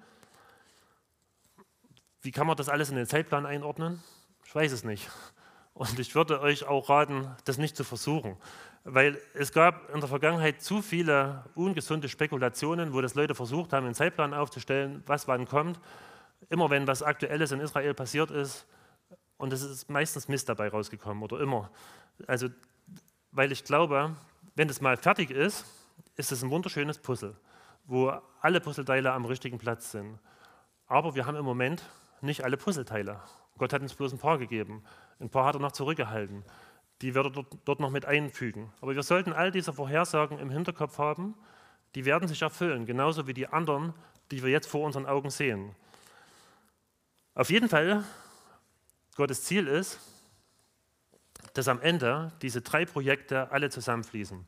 Wie kann man das alles in den Zeitplan einordnen? Ich weiß es nicht. Und ich würde euch auch raten, das nicht zu versuchen. Weil es gab in der Vergangenheit zu viele ungesunde Spekulationen, wo das Leute versucht haben, einen Zeitplan aufzustellen, was wann kommt. Immer wenn was Aktuelles in Israel passiert ist, und es ist meistens Mist dabei rausgekommen oder immer. Also, weil ich glaube, wenn es mal fertig ist, ist es ein wunderschönes Puzzle, wo alle Puzzleteile am richtigen Platz sind. Aber wir haben im Moment nicht alle Puzzleteile. Gott hat uns bloß ein paar gegeben. Ein paar hat er noch zurückgehalten. Die wird er dort, dort noch mit einfügen. Aber wir sollten all diese Vorhersagen im Hinterkopf haben. Die werden sich erfüllen, genauso wie die anderen, die wir jetzt vor unseren Augen sehen. Auf jeden Fall, Gottes Ziel ist, dass am Ende diese drei Projekte alle zusammenfließen.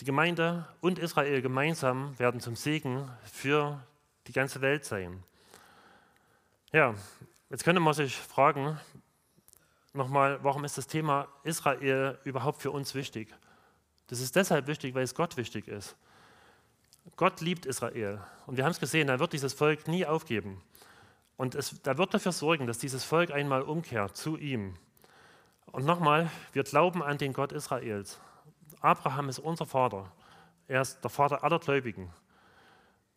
Die Gemeinde und Israel gemeinsam werden zum Segen für die ganze Welt sein. Ja, Jetzt könnte man sich fragen, nochmal, warum ist das Thema Israel überhaupt für uns wichtig? Das ist deshalb wichtig, weil es Gott wichtig ist. Gott liebt Israel. Und wir haben es gesehen, er wird dieses Volk nie aufgeben. Und es, er wird dafür sorgen, dass dieses Volk einmal umkehrt zu ihm. Und nochmal, wir glauben an den Gott Israels. Abraham ist unser Vater. Er ist der Vater aller Gläubigen.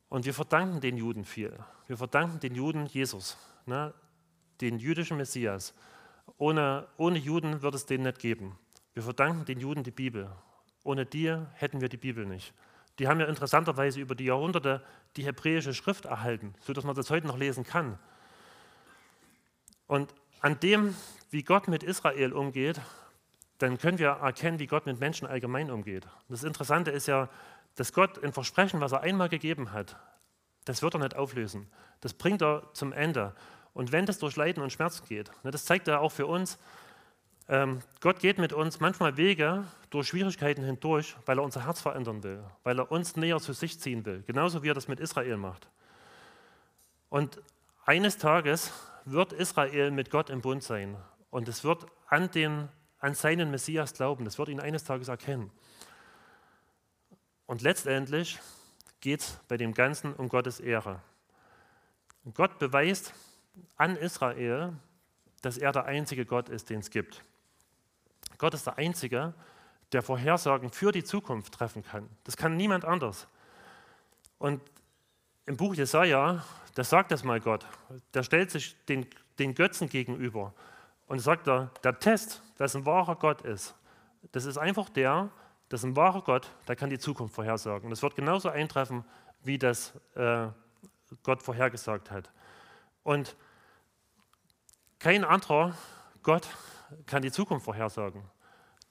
Und wir verdanken den Juden viel. Wir verdanken den Juden Jesus, ne? den jüdischen Messias. Ohne, ohne Juden wird es den nicht geben. Wir verdanken den Juden die Bibel. Ohne die hätten wir die Bibel nicht. Die haben ja interessanterweise über die Jahrhunderte die hebräische Schrift erhalten, sodass man das heute noch lesen kann. Und an dem, wie Gott mit Israel umgeht, dann können wir erkennen, wie Gott mit Menschen allgemein umgeht. Das Interessante ist ja, dass Gott ein Versprechen, was er einmal gegeben hat, das wird er nicht auflösen. Das bringt er zum Ende. Und wenn das durch Leiden und Schmerzen geht, ne, das zeigt er auch für uns, ähm, Gott geht mit uns manchmal Wege durch Schwierigkeiten hindurch, weil er unser Herz verändern will, weil er uns näher zu sich ziehen will, genauso wie er das mit Israel macht. Und eines Tages wird Israel mit Gott im Bund sein und es wird an, den, an seinen Messias glauben, es wird ihn eines Tages erkennen. Und letztendlich geht es bei dem Ganzen um Gottes Ehre. Gott beweist an Israel, dass er der einzige Gott ist, den es gibt. Gott ist der Einzige, der Vorhersagen für die Zukunft treffen kann. Das kann niemand anders. Und im Buch Jesaja, da sagt das mal Gott, der stellt sich den, den Götzen gegenüber und sagt er, der Test, dass ein wahrer Gott ist, das ist einfach der, dass ein wahrer Gott, der kann die Zukunft vorhersagen. Und das wird genauso eintreffen, wie das äh, Gott vorhergesagt hat. Und kein anderer Gott kann die Zukunft vorhersagen.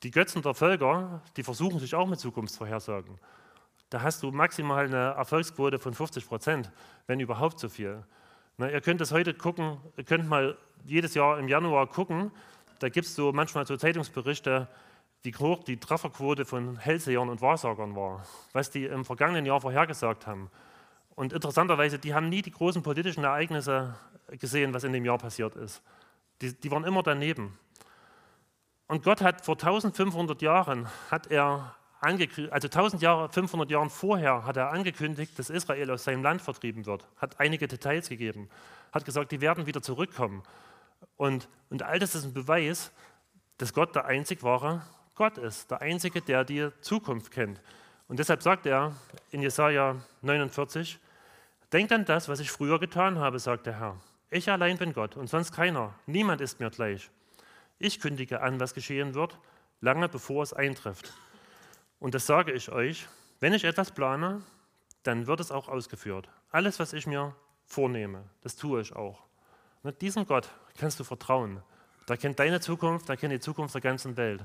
Die Götzen der Völker, die versuchen sich auch mit Zukunftsvorhersagen. Da hast du maximal eine Erfolgsquote von 50 Prozent, wenn überhaupt so viel. Na, ihr könnt das heute gucken, ihr könnt mal jedes Jahr im Januar gucken, da gibt es so manchmal so Zeitungsberichte, wie hoch die Trefferquote von Hellsehern und Wahrsagern war, was die im vergangenen Jahr vorhergesagt haben. Und interessanterweise, die haben nie die großen politischen Ereignisse gesehen, was in dem Jahr passiert ist. Die, die waren immer daneben. Und Gott hat vor 1500 Jahren, hat er also 1000 Jahre, 500 Jahren vorher hat er angekündigt, dass Israel aus seinem Land vertrieben wird, hat einige Details gegeben, hat gesagt, die werden wieder zurückkommen. Und, und all das ist ein Beweis, dass Gott der einzig wahre Gott ist, der Einzige, der die Zukunft kennt. Und deshalb sagt er in Jesaja 49, Denkt an das, was ich früher getan habe, sagt der Herr. Ich allein bin Gott und sonst keiner. Niemand ist mir gleich. Ich kündige an, was geschehen wird, lange bevor es eintrifft. Und das sage ich euch, wenn ich etwas plane, dann wird es auch ausgeführt. Alles, was ich mir vornehme, das tue ich auch. Mit diesem Gott kannst du vertrauen. Der kennt deine Zukunft, der kennt die Zukunft der ganzen Welt.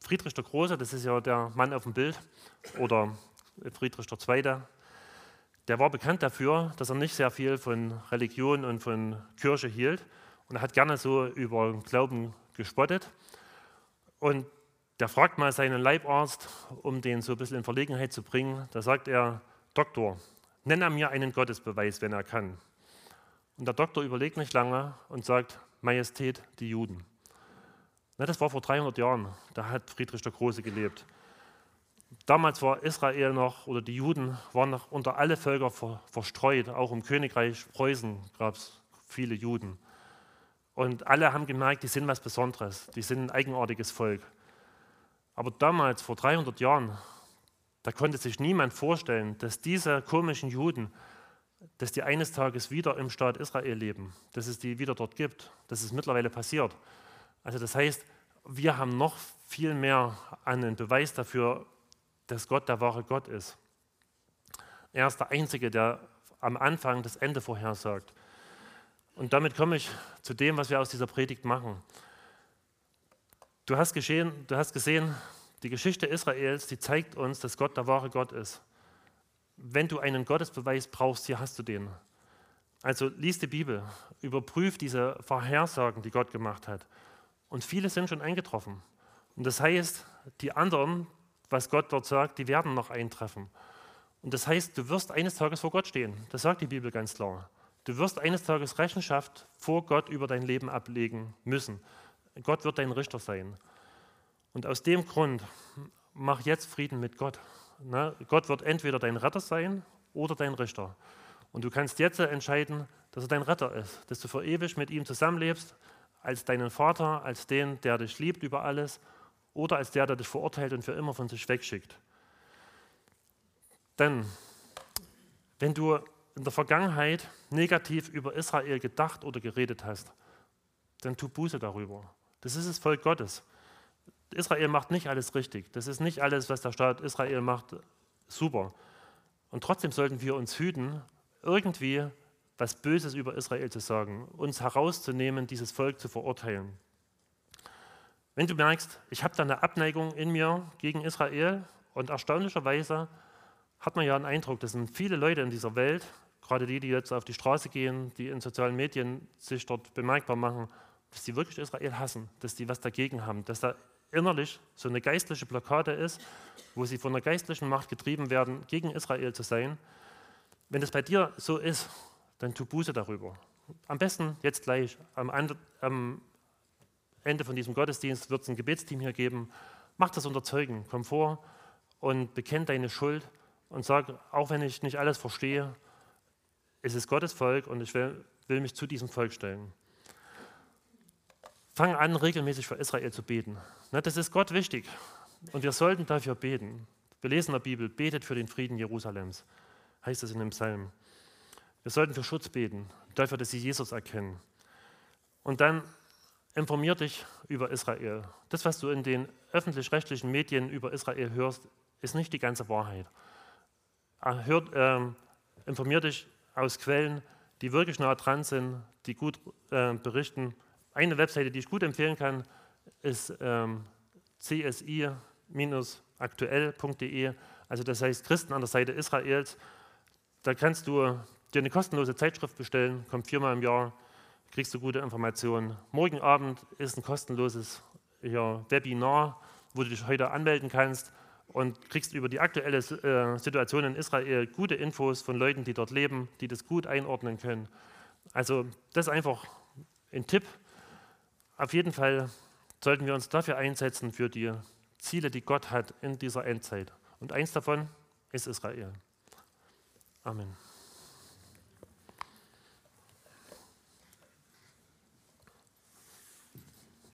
Friedrich der Große, das ist ja der Mann auf dem Bild, oder Friedrich der Zweite, der war bekannt dafür, dass er nicht sehr viel von Religion und von Kirche hielt und er hat gerne so über Glauben gespottet. Und der fragt mal seinen Leibarzt, um den so ein bisschen in Verlegenheit zu bringen. Da sagt er, Doktor, nenne mir einen Gottesbeweis, wenn er kann. Und der Doktor überlegt nicht lange und sagt, Majestät, die Juden. Na, das war vor 300 Jahren, da hat Friedrich der Große gelebt. Damals war Israel noch, oder die Juden waren noch unter alle Völker ver, verstreut. Auch im Königreich Preußen gab es viele Juden. Und alle haben gemerkt, die sind was Besonderes, die sind ein eigenartiges Volk. Aber damals, vor 300 Jahren, da konnte sich niemand vorstellen, dass diese komischen Juden, dass die eines Tages wieder im Staat Israel leben, dass es die wieder dort gibt. Das ist mittlerweile passiert. Also das heißt, wir haben noch viel mehr einen Beweis dafür, dass Gott der wahre Gott ist. Er ist der Einzige, der am Anfang das Ende vorhersagt. Und damit komme ich zu dem, was wir aus dieser Predigt machen. Du hast, geschehen, du hast gesehen, die Geschichte Israels, die zeigt uns, dass Gott der wahre Gott ist. Wenn du einen Gottesbeweis brauchst, hier hast du den. Also lies die Bibel, überprüf diese Vorhersagen, die Gott gemacht hat. Und viele sind schon eingetroffen. Und das heißt, die anderen, was Gott dort sagt, die werden noch eintreffen. Und das heißt, du wirst eines Tages vor Gott stehen. Das sagt die Bibel ganz klar. Du wirst eines Tages Rechenschaft vor Gott über dein Leben ablegen müssen. Gott wird dein Richter sein. Und aus dem Grund mach jetzt Frieden mit Gott. Na, Gott wird entweder dein Retter sein oder dein Richter. Und du kannst jetzt entscheiden, dass er dein Retter ist, dass du für ewig mit ihm zusammenlebst, als deinen Vater, als den, der dich liebt über alles, oder als der, der dich verurteilt und für immer von sich wegschickt. Denn wenn du in der Vergangenheit negativ über Israel gedacht oder geredet hast, dann tu Buße darüber. Das ist das Volk Gottes. Israel macht nicht alles richtig. Das ist nicht alles, was der Staat Israel macht, super. Und trotzdem sollten wir uns hüten, irgendwie was Böses über Israel zu sagen, uns herauszunehmen, dieses Volk zu verurteilen. Wenn du merkst, ich habe da eine Abneigung in mir gegen Israel und erstaunlicherweise hat man ja einen Eindruck, das sind viele Leute in dieser Welt, gerade die, die jetzt auf die Straße gehen, die in sozialen Medien sich dort bemerkbar machen, dass die wirklich Israel hassen, dass die was dagegen haben, dass da innerlich so eine geistliche Blockade ist, wo sie von der geistlichen Macht getrieben werden, gegen Israel zu sein. Wenn das bei dir so ist, dann tu Buße darüber. Am besten jetzt gleich. Am, am Ende von diesem Gottesdienst wird es ein Gebetsteam hier geben. Mach das unter Zeugen. Komm vor und bekenn deine Schuld und sag, auch wenn ich nicht alles verstehe, es ist Gottes Volk und ich will, will mich zu diesem Volk stellen. Fang an, regelmäßig für Israel zu beten. Das ist Gott wichtig und wir sollten dafür beten. Wir lesen in der Bibel, betet für den Frieden Jerusalems, heißt es in dem Psalm. Wir sollten für Schutz beten, dafür, dass sie Jesus erkennen. Und dann informier dich über Israel. Das, was du in den öffentlich-rechtlichen Medien über Israel hörst, ist nicht die ganze Wahrheit. Ah, hört, äh, informier dich aus Quellen, die wirklich nah dran sind, die gut äh, berichten eine Webseite, die ich gut empfehlen kann, ist ähm, csi-aktuell.de, also das heißt Christen an der Seite Israels. Da kannst du dir eine kostenlose Zeitschrift bestellen, kommt viermal im Jahr, kriegst du gute Informationen. Morgen Abend ist ein kostenloses ja, Webinar, wo du dich heute anmelden kannst und kriegst über die aktuelle äh, Situation in Israel gute Infos von Leuten, die dort leben, die das gut einordnen können. Also das ist einfach ein Tipp, auf jeden Fall sollten wir uns dafür einsetzen, für die Ziele, die Gott hat in dieser Endzeit. Und eins davon ist Israel. Amen.